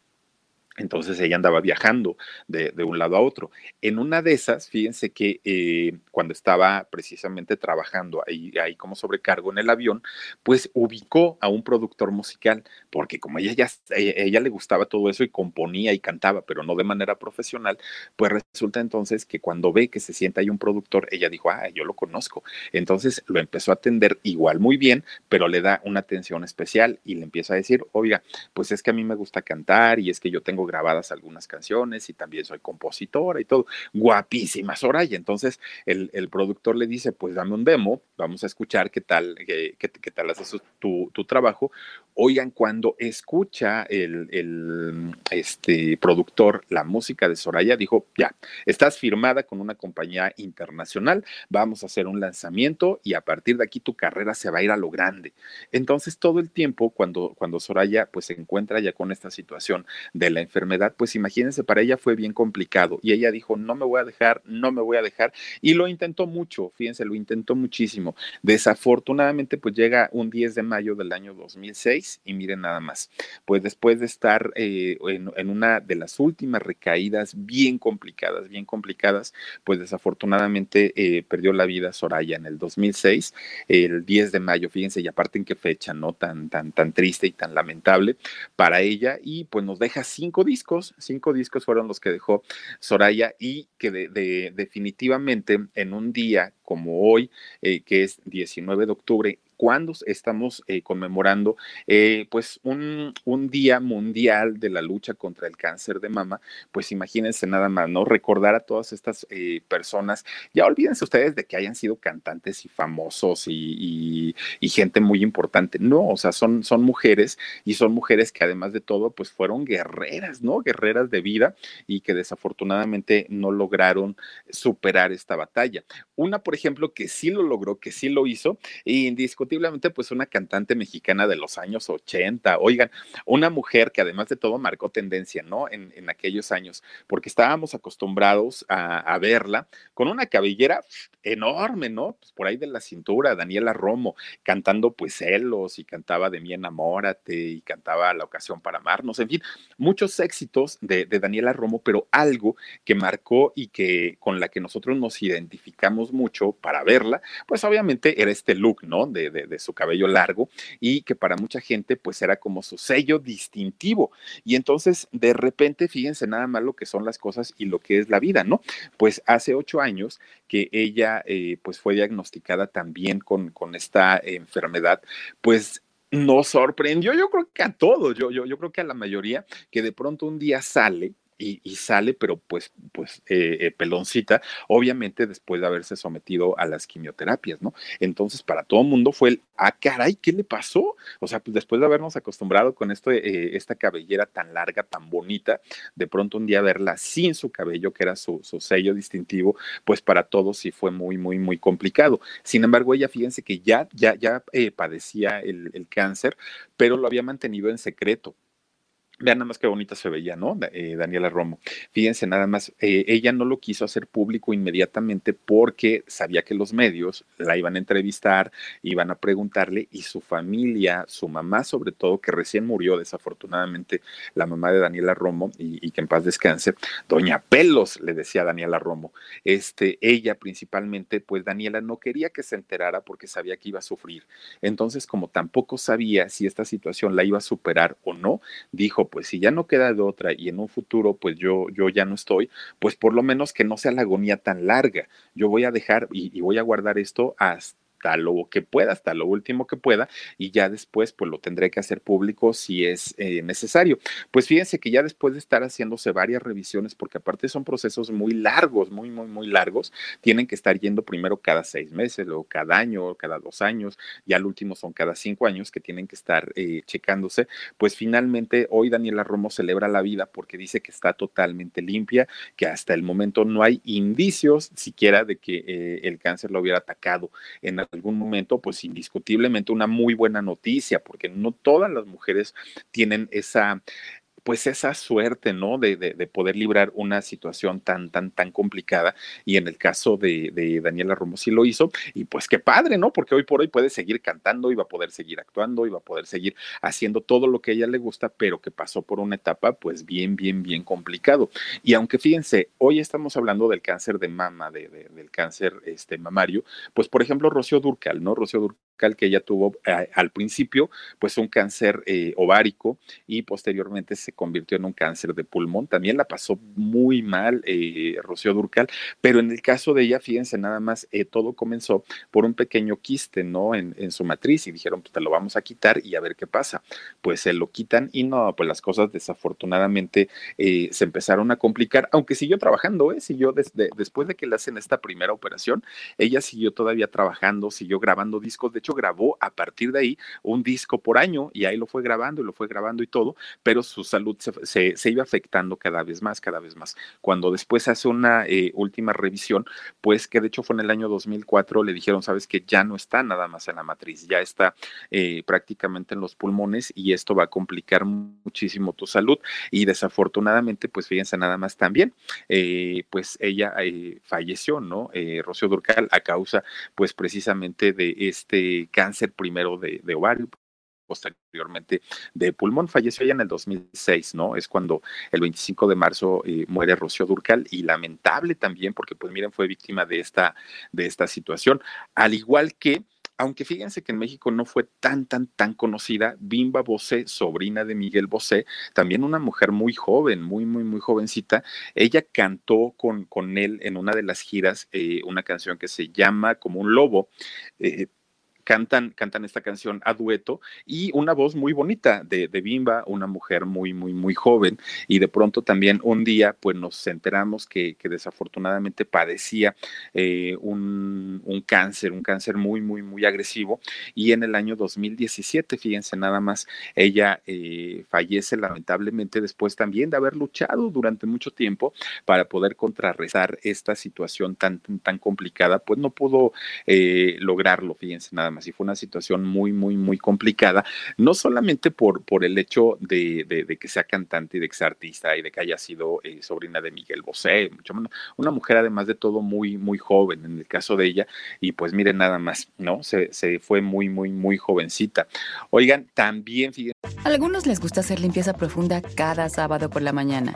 Entonces ella andaba viajando de, un lado a otro. En una de esas, fíjense que eh, cuando estaba precisamente trabajando ahí, ahí como sobrecargo en el avión, pues ubicó a un productor musical, porque como ella ya ella, ella, le gustaba todo eso y componía y cantaba, pero no de manera profesional, pues resulta entonces que cuando ve que se sienta ahí un productor, ella dijo, ah, yo lo conozco. Entonces lo empezó a atender igual muy bien, pero le da una atención especial y le empieza a decir, oiga, pues es que a mí me gusta cantar y es que yo tengo grabadas algunas canciones y también soy compositora y todo. Guapísima Soraya. Entonces el, el productor le dice, pues dame un demo, vamos a escuchar qué tal, qué, qué, tal haces tu, tu, trabajo. Oigan, cuando escucha el, el este, productor la música de Soraya, dijo, ya, estás firmada con una compañía internacional, vamos a hacer un lanzamiento y a partir de aquí tu carrera se va a ir a lo grande. Entonces todo el tiempo cuando, cuando Soraya pues se encuentra ya con esta situación de la enfermedad, enfermedad, pues imagínense, para ella fue bien complicado y ella dijo, no me voy a dejar, no me voy a dejar y lo intentó mucho, fíjense, lo intentó muchísimo. Desafortunadamente, pues llega un 10 de mayo del año 2006 y miren nada más, pues después de estar eh, en, una de las últimas recaídas bien complicadas, bien complicadas, pues desafortunadamente eh, perdió la vida Soraya en el 2006, el 10 de mayo, fíjense, y aparte en qué fecha, ¿no? Tan, tan, tan triste y tan lamentable para ella y pues nos deja cinco discos, cinco discos fueron los que dejó Soraya y que de, definitivamente en un día como hoy, eh, que es 19 de octubre, cuando estamos eh, conmemorando eh, pues un, un, día mundial de la lucha contra el cáncer de mama, pues imagínense nada más, ¿no? Recordar a todas estas eh, personas, ya olvídense ustedes de que hayan sido cantantes y famosos y, y, gente muy importante, no, o sea, son, son mujeres y son mujeres que además de todo, pues fueron guerreras, ¿no? Guerreras de vida y que desafortunadamente no lograron superar esta batalla. Una, por ejemplo, que sí lo logró, que sí lo hizo, y indiscutiblemente, pues una cantante mexicana de los años 80, oigan, una mujer que además de todo marcó tendencia, ¿no? En, en aquellos años, porque estábamos acostumbrados a, a, verla con una cabellera enorme, ¿no? Pues por ahí de la cintura, Daniela Romo, cantando pues celos y cantaba de mí enamórate y cantaba La ocasión para amarnos, en fin, muchos éxitos de, de Daniela Romo, pero algo que marcó y que con la que nosotros nos identificamos mucho para verla, pues obviamente era este look, ¿no? De, de, su cabello largo y que para mucha gente pues era como su sello distintivo. Y entonces de repente, fíjense nada más lo que son las cosas y lo que es la vida, ¿no? Pues hace ocho años que ella eh, pues fue diagnosticada también con, con esta enfermedad, pues nos sorprendió, yo creo que a todos, yo, yo, yo creo que a la mayoría, que de pronto un día sale y, sale, pero pues, pues eh, eh, peloncita, obviamente después de haberse sometido a las quimioterapias, ¿no? Entonces, para todo el mundo fue el, ah, caray, ¿qué le pasó? O sea, pues después de habernos acostumbrado con esto, eh, esta cabellera tan larga, tan bonita, de pronto un día verla sin su cabello, que era su, su sello distintivo, pues para todos sí fue muy, muy, muy complicado. Sin embargo, ella, fíjense que ya, ya, ya padecía el, el cáncer, pero lo había mantenido en secreto Vean nada más qué bonita se veía, ¿no? Eh, Daniela Romo. Fíjense nada más, eh, ella no lo quiso hacer público inmediatamente porque sabía que los medios la iban a entrevistar, iban a preguntarle y su familia, su mamá sobre todo, que recién murió desafortunadamente, la mamá de Daniela Romo y, que en paz descanse, doña Pelos, le decía a Daniela Romo, este, ella principalmente, pues Daniela no quería que se enterara porque sabía que iba a sufrir. Entonces, como tampoco sabía si esta situación la iba a superar o no, dijo, pues si ya no queda de otra y en un futuro pues yo, yo ya no estoy, pues por lo menos que no sea la agonía tan larga. Yo voy a dejar y, y voy a guardar esto hasta hasta lo que pueda, hasta lo último que pueda, y ya después pues lo tendré que hacer público si es eh, necesario. Pues fíjense que ya después de estar haciéndose varias revisiones, porque aparte son procesos muy largos, muy, muy, muy largos, tienen que estar yendo primero cada seis meses, luego cada año, cada dos años, ya al último son cada cinco años que tienen que estar eh, checándose, pues finalmente hoy Daniela Romo celebra la vida porque dice que está totalmente limpia, que hasta el momento no hay indicios siquiera de que eh, el cáncer lo hubiera atacado en algún momento, pues indiscutiblemente una muy buena noticia, porque no todas las mujeres tienen esa pues esa suerte, ¿no? De, de, poder librar una situación tan, tan, tan complicada. Y en el caso de, de, Daniela Romo sí lo hizo. Y pues qué padre, ¿no? Porque hoy por hoy puede seguir cantando, va a poder seguir actuando, va a poder seguir haciendo todo lo que a ella le gusta, pero que pasó por una etapa pues bien, bien, bien complicado. Y aunque fíjense, hoy estamos hablando del cáncer de mama, de, del cáncer este, mamario, pues por ejemplo, Rocío Durcal, ¿no? Rocío Durcal que ella tuvo eh, al principio, pues un cáncer eh, ovárico y posteriormente se convirtió en un cáncer de pulmón. También la pasó muy mal eh, Rocío Durcal, pero en el caso de ella, fíjense nada más, todo comenzó por un pequeño quiste, ¿no? En, en, su matriz y dijeron, pues te lo vamos a quitar y a ver qué pasa. Pues se lo quitan y no, pues las cosas desafortunadamente se empezaron a complicar, aunque siguió trabajando, ¿eh? Siguió desde, después de que le hacen esta primera operación, ella siguió todavía trabajando, siguió grabando discos, de grabó a partir de ahí un disco por año y ahí lo fue grabando y lo fue grabando y todo, pero su salud se, se, iba afectando cada vez más, cada vez más. Cuando después hace una eh, última revisión, pues que de hecho fue en el año 2004, le dijeron, sabes que ya no está nada más en la matriz, ya está eh, prácticamente en los pulmones y esto va a complicar muchísimo tu salud y desafortunadamente, pues fíjense nada más también, eh, pues ella falleció, ¿no? Rocío Durcal a causa, pues precisamente de este cáncer primero de, ovario, posteriormente de pulmón. Falleció ella en el 2006, ¿no? Es cuando el 25 de marzo eh, muere Rocío Durcal y lamentable también porque, pues miren, fue víctima de esta, de esta situación. Al igual que aunque fíjense que en México no fue tan, tan, tan conocida, Bimba Bosé, sobrina de Miguel Bosé, también una mujer muy joven, muy, muy, muy jovencita, ella cantó con, con él en una de las giras eh, una canción que se llama Como un lobo. Eh, cantan, cantan esta canción a dueto y una voz muy bonita de, de, Bimba, una mujer muy, muy, muy joven. Y de pronto también un día, pues nos enteramos que, que desafortunadamente padecía eh, un, un, cáncer, un cáncer muy, muy, muy agresivo. Y en el año 2017, fíjense nada más, ella eh, fallece lamentablemente después también de haber luchado durante mucho tiempo para poder contrarrestar esta situación tan, tan, complicada, pues no pudo eh, lograrlo, fíjense nada más y fue una situación muy, muy, muy complicada, no solamente por, por el hecho de, que sea cantante y de que sea artista y de que haya sido eh, sobrina de Miguel Bosé, mucho menos, una mujer además de todo muy, muy joven en el caso de ella, y pues miren nada más, ¿no? Se, se fue muy, muy, muy jovencita. Oigan, también fíjense. algunos les gusta hacer limpieza profunda cada sábado por la mañana.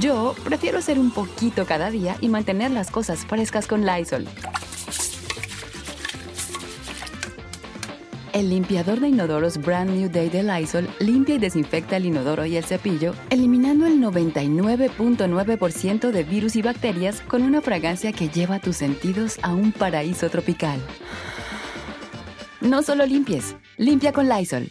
Yo prefiero hacer un poquito cada día y mantener las cosas frescas con Lysol. El limpiador de inodoros Brand New Day de Lysol limpia y desinfecta el inodoro y el cepillo, eliminando el 99.9% de virus y bacterias con una fragancia que lleva tus sentidos a un paraíso tropical. No solo limpies, limpia con Lysol.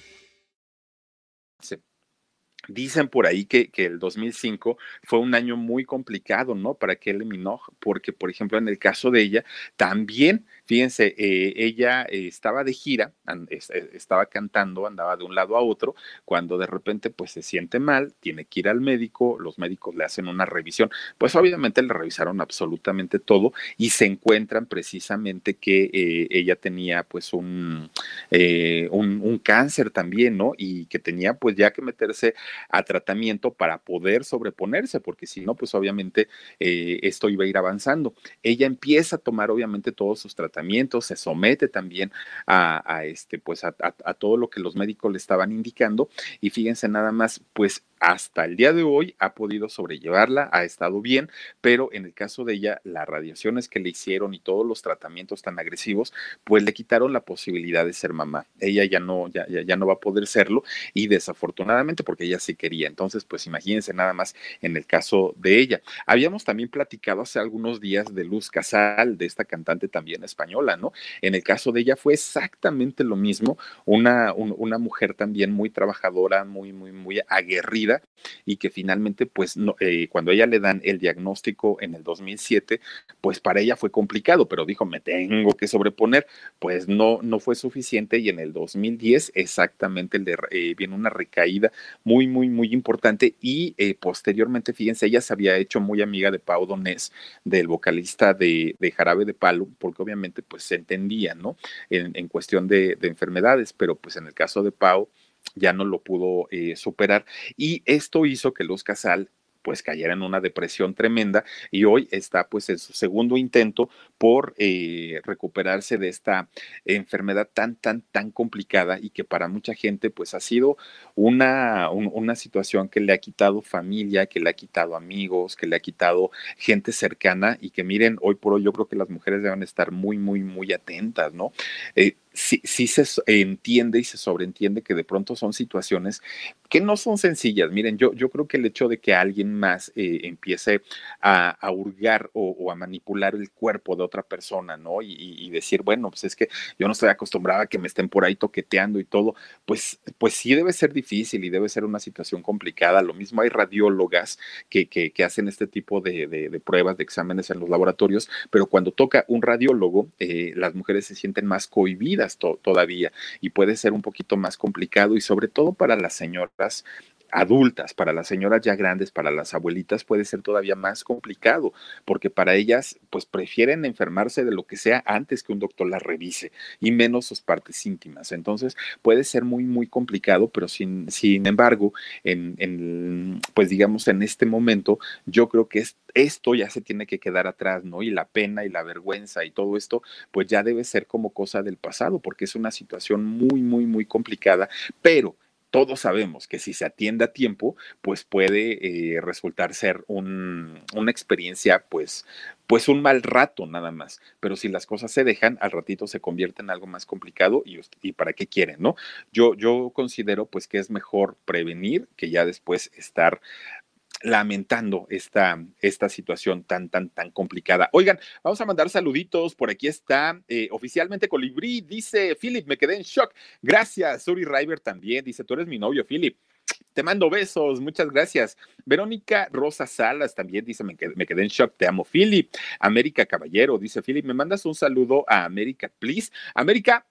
Dicen por ahí que, el 2005 fue un año muy complicado, ¿no? Para Kelly Minogue, porque, por ejemplo, en el caso de ella, también Fíjense, eh, ella eh, estaba de gira, eh, estaba cantando, andaba de un lado a otro, cuando de repente pues se siente mal, tiene que ir al médico, los médicos le hacen una revisión, pues obviamente le revisaron absolutamente todo y se encuentran precisamente que ella tenía pues un, un, un, cáncer también, ¿no? Y que tenía pues ya que meterse a tratamiento para poder sobreponerse, porque si no, pues obviamente esto iba a ir avanzando. Ella empieza a tomar obviamente todos sus tratamientos se somete también a, este, pues a, todo lo que los médicos le estaban indicando. Y fíjense nada más, pues hasta el día de hoy ha podido sobrellevarla, ha estado bien, pero en el caso de ella, las radiaciones que le hicieron y todos los tratamientos tan agresivos, pues le quitaron la posibilidad de ser mamá. Ella ya no, ya, ya, no va a poder serlo y desafortunadamente porque ella sí quería. Entonces, pues imagínense nada más en el caso de ella. Habíamos también platicado hace algunos días de Luz Casal, de esta cantante también española, ¿no? En el caso de ella fue exactamente lo mismo, una, una mujer también muy trabajadora, muy, muy, muy aguerrida y que finalmente, pues, no, eh, cuando ella le dan el diagnóstico en el 2007, pues para ella fue complicado, pero dijo, me tengo que sobreponer, pues no, no fue suficiente y en el 2010 exactamente el eh, viene una recaída muy, muy, muy importante y eh, posteriormente, fíjense, ella se había hecho muy amiga de Pau Donés, del vocalista de, Jarabe de Palo, porque obviamente pues se entendía, ¿no? En, cuestión de, de enfermedades, pero pues en el caso de Pau, ya no lo pudo eh, superar y esto hizo que Luz Casal pues cayera en una depresión tremenda y hoy está pues en su segundo intento por eh, recuperarse de esta enfermedad tan, tan, tan complicada y que para mucha gente pues ha sido una, una situación que le ha quitado familia, que le ha quitado amigos, que le ha quitado gente cercana y que miren, hoy por hoy yo creo que las mujeres deben estar muy, muy, muy atentas, ¿no? Eh, sí, sí se entiende y se sobreentiende que de pronto son situaciones que no son sencillas. Miren, yo, yo creo que el hecho de que alguien más eh, empiece a, hurgar o, a manipular el cuerpo de otra persona, ¿no? Y, decir, bueno, pues es que yo no estoy acostumbrada a que me estén por ahí toqueteando y todo, pues, pues sí debe ser difícil y debe ser una situación complicada. Lo mismo hay radiólogas que, que, hacen este tipo de, de, pruebas, de exámenes en los laboratorios, pero cuando toca un radiólogo, eh, las mujeres se sienten más cohibidas todavía y puede ser un poquito más complicado y sobre todo para las señoras adultas, para las señoras ya grandes, para las abuelitas puede ser todavía más complicado, porque para ellas pues prefieren enfermarse de lo que sea antes que un doctor las revise y menos sus partes íntimas. Entonces puede ser muy, muy complicado, pero sin, sin embargo, en, en, pues digamos en este momento, yo creo que esto ya se tiene que quedar atrás, ¿no? Y la pena y la vergüenza y todo esto, pues ya debe ser como cosa del pasado, porque es una situación muy, muy, muy complicada, pero todos sabemos que si se atiende a tiempo, pues puede eh, resultar ser una experiencia, pues, pues un mal rato nada más. Pero si las cosas se dejan, al ratito se convierte en algo más complicado y, y para qué quieren, ¿no? Yo, yo considero pues que es mejor prevenir que ya después estar lamentando esta, esta situación tan, tan, tan complicada. Oigan, vamos a mandar saluditos. Por aquí está eh, oficialmente Colibrí. Dice Philip, me quedé en shock. Gracias. Suri River también. Dice, tú eres mi novio, Philip. Te mando besos, muchas gracias. Verónica Rosa Salas también dice, me quedé, me quedé en shock, te amo, Philip. América Caballero dice, Philip, ¿me mandas un saludo a América, please? América,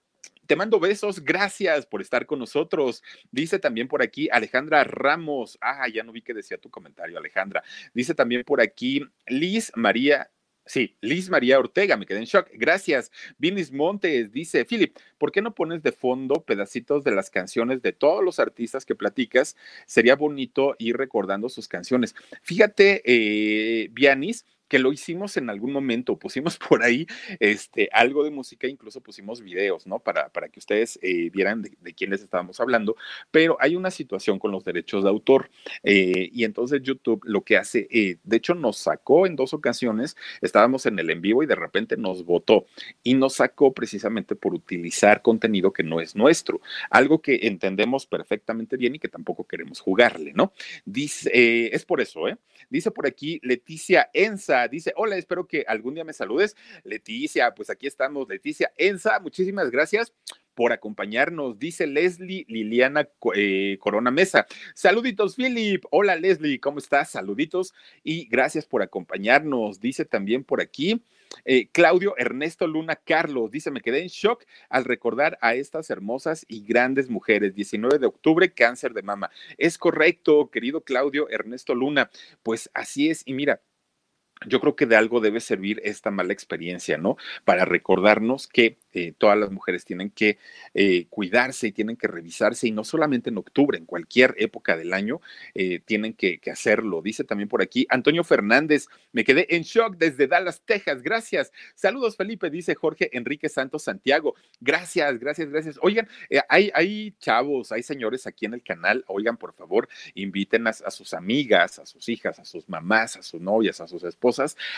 te mando besos, gracias por estar con nosotros. Dice también por aquí Alejandra Ramos. Ah, ya no vi que decía tu comentario, Alejandra. Dice también por aquí Liz María Sí, Liz María Ortega, me quedé en shock. Gracias. Vinis Montes dice, Philip, ¿por qué no pones de fondo pedacitos de las canciones de todos los artistas que platicas? Sería bonito ir recordando sus canciones. Fíjate, eh, Vianis, que lo hicimos en algún momento, pusimos por ahí este, algo de música, incluso pusimos videos, ¿no? Para, para que ustedes eh, vieran de, quién les estábamos hablando, pero hay una situación con los derechos de autor eh, y entonces YouTube lo que hace, eh, de hecho nos sacó en dos ocasiones, estábamos en el en vivo y de repente nos votó y nos sacó precisamente por utilizar contenido que no es nuestro, algo que entendemos perfectamente bien y que tampoco queremos jugarle, ¿no? Dice, es por eso, ¿eh? Dice por aquí Leticia Enza, dice, hola, espero que algún día me saludes. Leticia, pues aquí estamos, Leticia. Ensa, muchísimas gracias por acompañarnos, dice Leslie Liliana eh, Corona Mesa. Saluditos, Philip. Hola, Leslie, ¿cómo estás? Saluditos y gracias por acompañarnos. Dice también por aquí eh, Claudio Ernesto Luna Carlos. Dice, me quedé en shock al recordar a estas hermosas y grandes mujeres. 19 de octubre, cáncer de mama. Es correcto, querido Claudio Ernesto Luna. Pues así es. Y mira, yo creo que de algo debe servir esta mala experiencia, ¿no? Para recordarnos que eh, todas las mujeres tienen que eh, cuidarse y tienen que revisarse, y no solamente en octubre, en cualquier época del año eh, tienen que, hacerlo. Dice también por aquí Antonio Fernández, me quedé en shock desde Dallas, Texas, gracias. Saludos, Felipe, dice Jorge Enrique Santos Santiago. Gracias, gracias, gracias. Oigan, hay, hay chavos, hay señores aquí en el canal, oigan, por favor, inviten a sus amigas, a sus hijas, a sus mamás, a sus novias, a sus esposas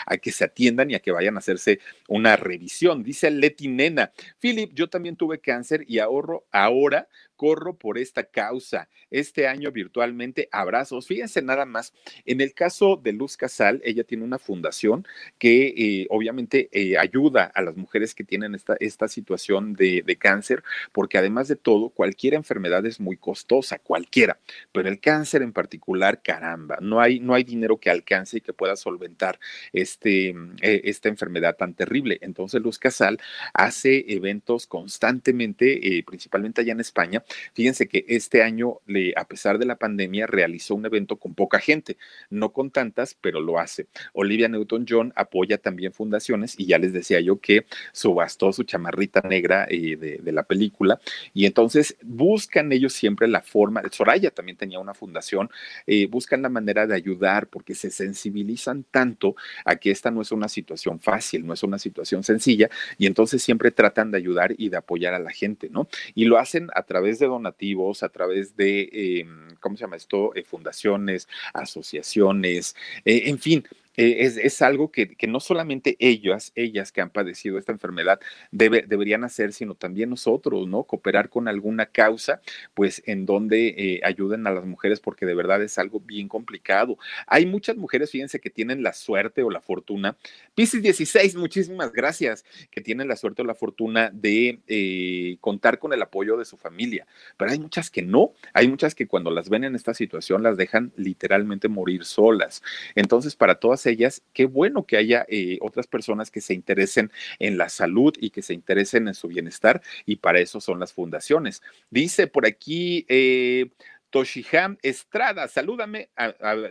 a que se atiendan y a que vayan a hacerse una revisión. Dice Leti Nena, Philip, yo también tuve cáncer y ahorro ahora corro por esta causa. Este año virtualmente abrazos. Fíjense nada más, en el caso de Luz Casal, ella tiene una fundación que eh, obviamente eh, ayuda a las mujeres que tienen esta, esta situación de, de, cáncer, porque además de todo, cualquier enfermedad es muy costosa, cualquiera, pero el cáncer en particular, caramba, no hay, no hay dinero que alcance y que pueda solventar este, eh, esta enfermedad tan terrible. Entonces, Luz Casal hace eventos constantemente, principalmente allá en España, Fíjense que este año, a pesar de la pandemia, realizó un evento con poca gente, no con tantas, pero lo hace. Olivia Newton-John apoya también fundaciones y ya les decía yo que subastó su chamarrita negra eh, de, la película y entonces buscan ellos siempre la forma, Soraya también tenía una fundación, eh, buscan la manera de ayudar porque se sensibilizan tanto a que esta no es una situación fácil, no es una situación sencilla y entonces siempre tratan de ayudar y de apoyar a la gente, ¿no? Y lo hacen a través de donativos, a través de, eh, ¿cómo se llama esto? Eh, fundaciones, asociaciones, eh, en fin, eh, es, algo que, no solamente ellas, ellas que han padecido esta enfermedad debe, deberían hacer, sino también nosotros, ¿no? Cooperar con alguna causa, pues en donde eh, ayuden a las mujeres, porque de verdad es algo bien complicado. Hay muchas mujeres, fíjense, que tienen la suerte o la fortuna. Pisces 16, muchísimas gracias, que tienen la suerte o la fortuna de eh, contar con el apoyo de su familia, pero hay muchas que no, hay muchas que cuando las ven en esta situación las dejan literalmente morir solas. Entonces, para todas ellas, qué bueno que haya eh, otras personas que se interesen en la salud y que se interesen en su bienestar, y para eso son las fundaciones. Dice por aquí, eh, Toshiham Estrada, salúdame,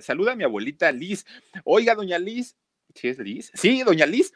saluda a mi abuelita Liz. Oiga, doña Liz, ¿sí es Liz? Sí, doña Liz,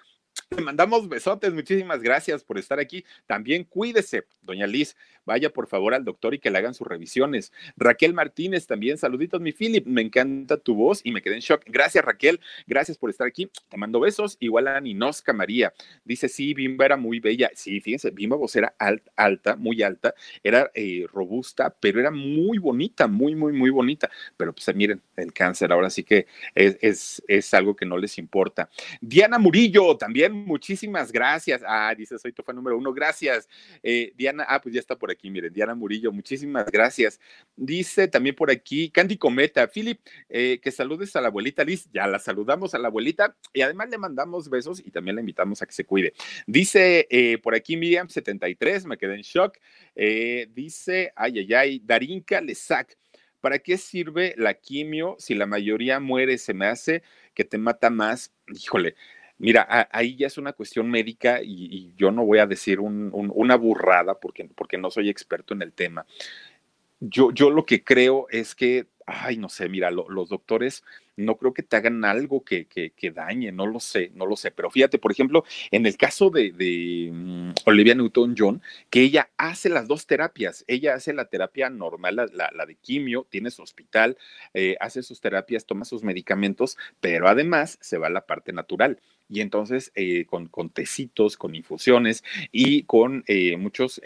te mandamos besotes, muchísimas gracias por estar aquí. También cuídese, doña Liz, vaya por favor al doctor y que le hagan sus revisiones. Raquel Martínez también, saluditos, mi Philip, me encanta tu voz y me quedé en shock. Gracias, Raquel, gracias por estar aquí. Te mando besos, igual a Ninosca María. Dice, sí, Bimba era muy bella. Sí, fíjense, Bimba vos era alta, muy alta, era eh, robusta, pero era muy bonita, muy, muy, muy bonita. Pero pues miren, el cáncer ahora sí que es, es, es algo que no les importa. Diana Murillo, también muchísimas gracias. Ah, dice, soy tu número uno, gracias. Eh, Diana, ah, pues ya está por aquí, miren, Diana Murillo, muchísimas gracias. Dice también por aquí, Candy Cometa, Philip, eh, que saludes a la abuelita Liz, ya la saludamos a la abuelita y además le mandamos besos y también la invitamos a que se cuide. Dice eh, por aquí Miriam73, me quedé en shock. dice, ay, ay, ay, Darinka Lesac. ¿Para qué sirve la quimio si la mayoría muere? Se me hace que te mata más. Híjole, Mira, ahí ya es una cuestión médica y, yo no voy a decir una burrada porque, porque no soy experto en el tema. Yo, yo lo que creo es que, ay, no sé, mira, los doctores no creo que te hagan algo que, que, dañe, no lo sé, no lo sé. Pero fíjate, por ejemplo, en el caso de, mm, Olivia Newton-John, que ella hace las dos terapias. Ella hace la terapia normal, la, de quimio, tiene su hospital, eh, hace sus terapias, toma sus medicamentos, pero además se va a la parte natural y entonces eh, con, con, tecitos, con infusiones y con eh, muchos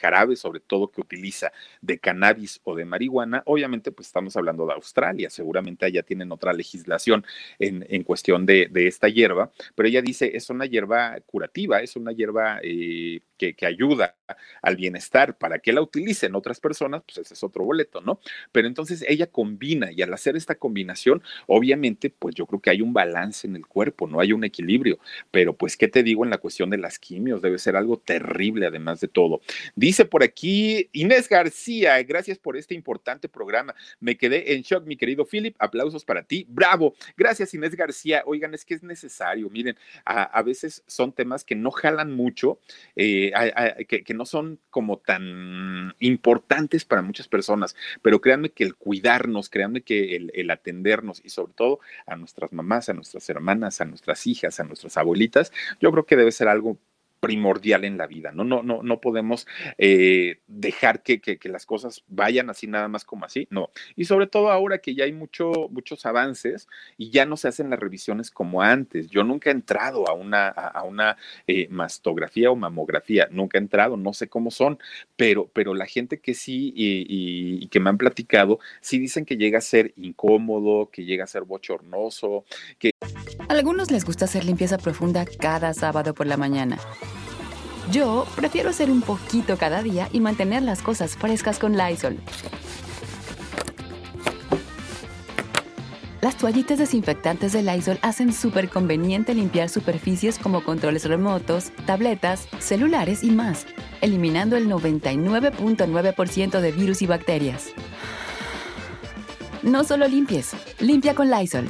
jarabes, sobre todo que utiliza de cannabis o de marihuana. Obviamente, pues estamos hablando de Australia, seguramente allá tienen otra legislación en, en cuestión de, de, esta hierba, pero ella dice es una hierba curativa, es una hierba eh, que, que, ayuda al bienestar. ¿Para que la utilicen otras personas? Pues ese es otro boleto, ¿no? Pero entonces ella combina y al hacer esta combinación, obviamente, pues yo creo que hay un balance en el cuerpo, no hay un equilibrio equilibrio. Pero pues, ¿qué te digo en la cuestión de las quimios? Debe ser algo terrible, además de todo. Dice por aquí Inés García, gracias por este importante programa. Me quedé en shock, mi querido Philip. Aplausos para ti. Bravo. Gracias, Inés García. Oigan, es que es necesario. Miren, a, veces son temas que no jalan mucho, eh, que, no son como tan importantes para muchas personas, pero créanme que el cuidarnos, créanme que el atendernos y sobre todo a nuestras mamás, a nuestras hermanas, a nuestras hijas, nuestras abuelitas, yo creo que debe ser algo primordial en la vida, ¿no? No, no, no podemos eh, dejar que, que, las cosas vayan así nada más como así, no. Y sobre todo ahora que ya hay mucho, muchos avances y ya no se hacen las revisiones como antes. Yo nunca he entrado a una, a, una eh, mastografía o mamografía, nunca he entrado, no sé cómo son, pero, pero la gente que sí y, y que me han platicado, sí dicen que llega a ser incómodo, que llega a ser bochornoso, que... A algunos les gusta hacer limpieza profunda cada sábado por la mañana. Yo prefiero hacer un poquito cada día y mantener las cosas frescas con Lysol. Las toallitas desinfectantes de Lysol hacen súper conveniente limpiar superficies como controles remotos, tabletas, celulares y más, eliminando el 99.9% de virus y bacterias. No solo limpies, limpia con Lysol.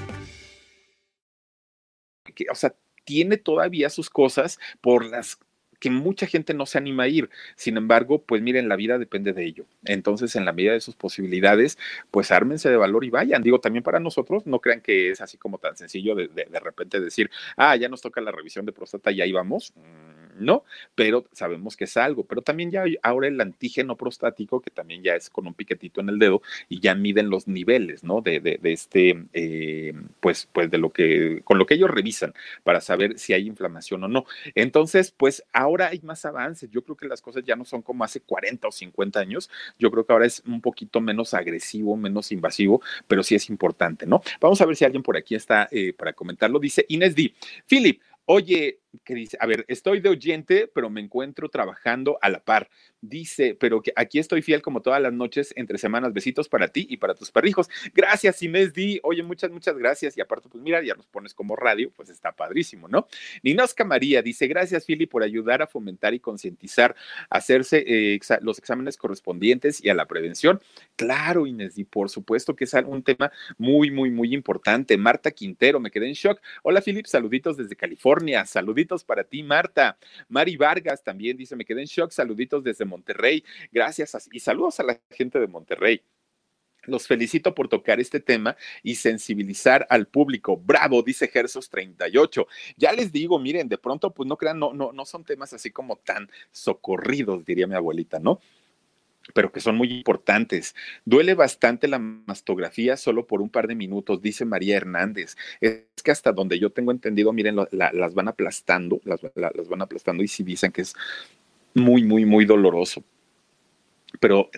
O sea, tiene todavía sus cosas por las que mucha gente no se anima a ir. Sin embargo, pues miren, la vida depende de ello. Entonces, en la medida de sus posibilidades, pues ármense de valor y vayan. Digo, también para nosotros, no crean que es así como tan sencillo de, de, repente decir, ah, ya nos toca la revisión de próstata y ahí vamos. No, pero sabemos que es algo. Pero también ya hay ahora el antígeno prostático, que también ya es con un piquetito en el dedo y ya miden los niveles, ¿no? De, de, este, eh, pues, pues de lo que, con lo que ellos revisan para saber si hay inflamación o no. Entonces, pues ahora ahora hay más avances. Yo creo que las cosas ya no son como hace 40 o 50 años. Yo creo que ahora es un poquito menos agresivo, menos invasivo, pero sí es importante, ¿no? Vamos a ver si alguien por aquí está eh, para comentarlo. Dice Inés D. Philip, oye, que dice, a ver, estoy de oyente, pero me encuentro trabajando a la par. Dice, pero que aquí estoy fiel como todas las noches, entre semanas, besitos para ti y para tus perrijos. Gracias, Inés Di. Oye, muchas, muchas gracias. Y aparte, pues mira, ya nos pones como radio, pues está padrísimo, ¿no? Ninosca María dice, gracias, Fili, por ayudar a fomentar y concientizar, hacerse eh, los exámenes correspondientes y a la prevención. Claro, Inés Di, por supuesto que es un tema muy, muy, muy importante. Marta Quintero, me quedé en shock. Hola, Filip, saluditos desde California. Saluditos para ti, Marta. Mari Vargas también dice, me quedé en shock, saluditos desde Monterrey. Gracias y saludos a la gente de Monterrey. Los felicito por tocar este tema y sensibilizar al público. Bravo, dice Gersos 38. Ya les digo, miren, de pronto, pues no crean, no, no, no son temas así como tan socorridos, diría mi abuelita, ¿no? Pero que son muy importantes. Duele bastante la mastografía solo por un par de minutos, dice María Hernández. Es que hasta donde yo tengo entendido, miren, las van aplastando, las, van aplastando y sí dicen que es muy, muy, muy doloroso. Pero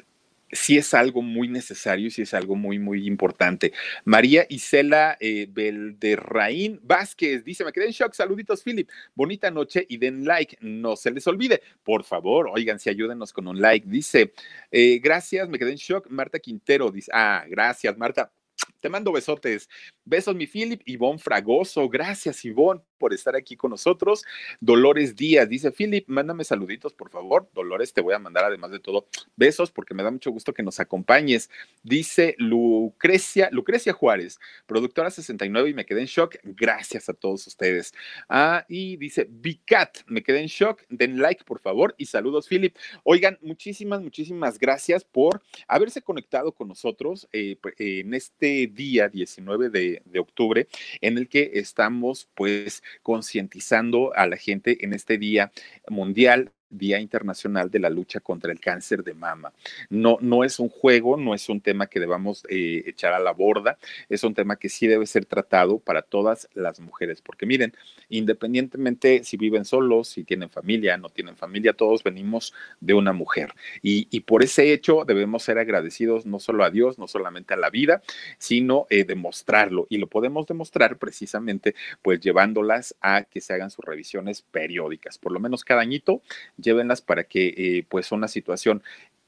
sí es algo muy necesario y sí es algo muy, muy importante. María Isela eh, Belderraín Vázquez dice, me quedé en shock, saluditos Philip, bonita noche y den like, no se les olvide, por favor, oigan, si ayúdenos con un like, dice, eh, gracias, me quedé en shock, Marta Quintero, dice, ah, gracias Marta, te mando besotes. Besos, mi Philip. Ivonne Fragoso. Gracias, Ivonne, por estar aquí con nosotros. Dolores Díaz dice: Philip, mándame saluditos, por favor. Dolores, te voy a mandar, además de todo, besos, porque me da mucho gusto que nos acompañes. Dice Lucrecia, Lucrecia Juárez, productora 69, y me quedé en shock. Gracias a todos ustedes. Ah, y dice: Bicat, me quedé en shock. Den like, por favor, y saludos, Philip. Oigan, muchísimas, muchísimas gracias por haberse conectado con nosotros eh, en este día 19 de, de, octubre, en el que estamos pues concientizando a la gente en este día mundial Día Internacional de la Lucha contra el Cáncer de Mama. No, no es un juego, no es un tema que debamos eh, echar a la borda, es un tema que sí debe ser tratado para todas las mujeres, porque miren, independientemente si viven solos, si tienen familia, no tienen familia, todos venimos de una mujer. Y, por ese hecho debemos ser agradecidos no solo a Dios, no solamente a la vida, sino eh, demostrarlo. Y lo podemos demostrar precisamente pues llevándolas a que se hagan sus revisiones periódicas, por lo menos cada añito llévenlas para que eh, pues una situación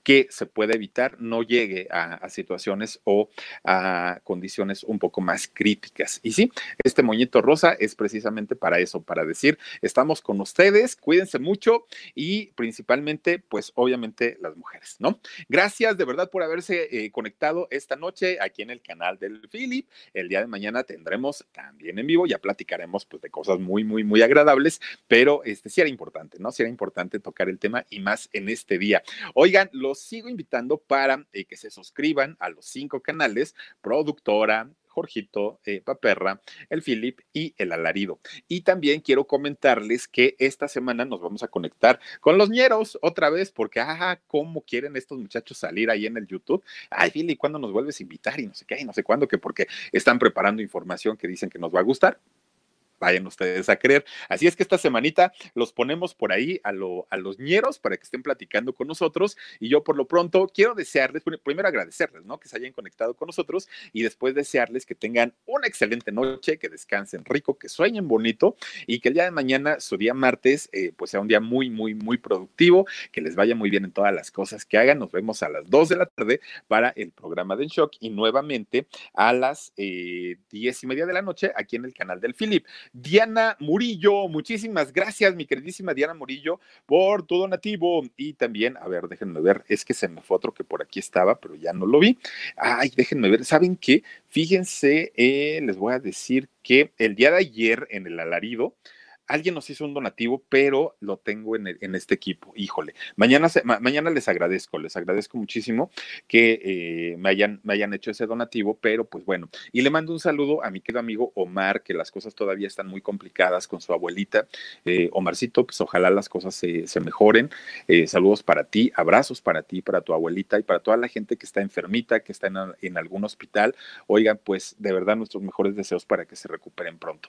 que se pueda evitar no llegue a, situaciones o a condiciones un poco más críticas. Y sí, este moñito rosa es precisamente para eso, para decir, estamos con ustedes, cuídense mucho y principalmente, pues obviamente las mujeres, ¿no? Gracias de verdad por haberse eh, conectado esta noche aquí en el canal del Philip. El día de mañana tendremos también en vivo, ya platicaremos pues de cosas muy, muy, muy agradables, pero este sí era importante, ¿no? Sí era importante tocar el tema y más en este día. Oigan, los sigo invitando para eh, que se suscriban a los cinco canales, productora, Jorgito, eh, Paperra, el Philip y el Alarido. Y también quiero comentarles que esta semana nos vamos a conectar con los ñeros otra vez, porque, ajá, ¿cómo quieren estos muchachos salir ahí en el YouTube? Ay, Philip, ¿cuándo nos vuelves a invitar? Y no sé qué, y no sé cuándo, que porque están preparando información que dicen que nos va a gustar vayan ustedes a creer. Así es que esta semanita los ponemos por ahí a, lo, a los ñeros para que estén platicando con nosotros y yo por lo pronto quiero desearles, primero agradecerles, ¿no? Que se hayan conectado con nosotros y después desearles que tengan una excelente noche, que descansen rico, que sueñen bonito y que el día de mañana, su día martes, eh, pues sea un día muy, muy, muy productivo, que les vaya muy bien en todas las cosas que hagan. Nos vemos a las 2 de la tarde para el programa de En Shock y nuevamente a las eh, diez y media de la noche aquí en el canal del Philip. Diana Murillo, muchísimas gracias, mi queridísima Diana Murillo, por tu donativo. Y también, a ver, déjenme ver, es que se me fue otro que por aquí estaba, pero ya no lo vi. Ay, déjenme ver, ¿saben qué? Fíjense, eh, les voy a decir que el día de ayer en el alarido, alguien nos hizo un donativo, pero lo tengo en, este equipo. Híjole, mañana, mañana les agradezco, les agradezco muchísimo que eh, me, hayan, me hayan hecho ese donativo, pero pues bueno, y le mando un saludo a mi querido amigo Omar, que las cosas todavía están muy complicadas con su abuelita. Eh, Omarcito, pues ojalá las cosas se, se mejoren. Eh, saludos para ti, abrazos para ti, para tu abuelita y para toda la gente que está enfermita, que está en algún hospital. Oigan, pues de verdad nuestros mejores deseos para que se recuperen pronto.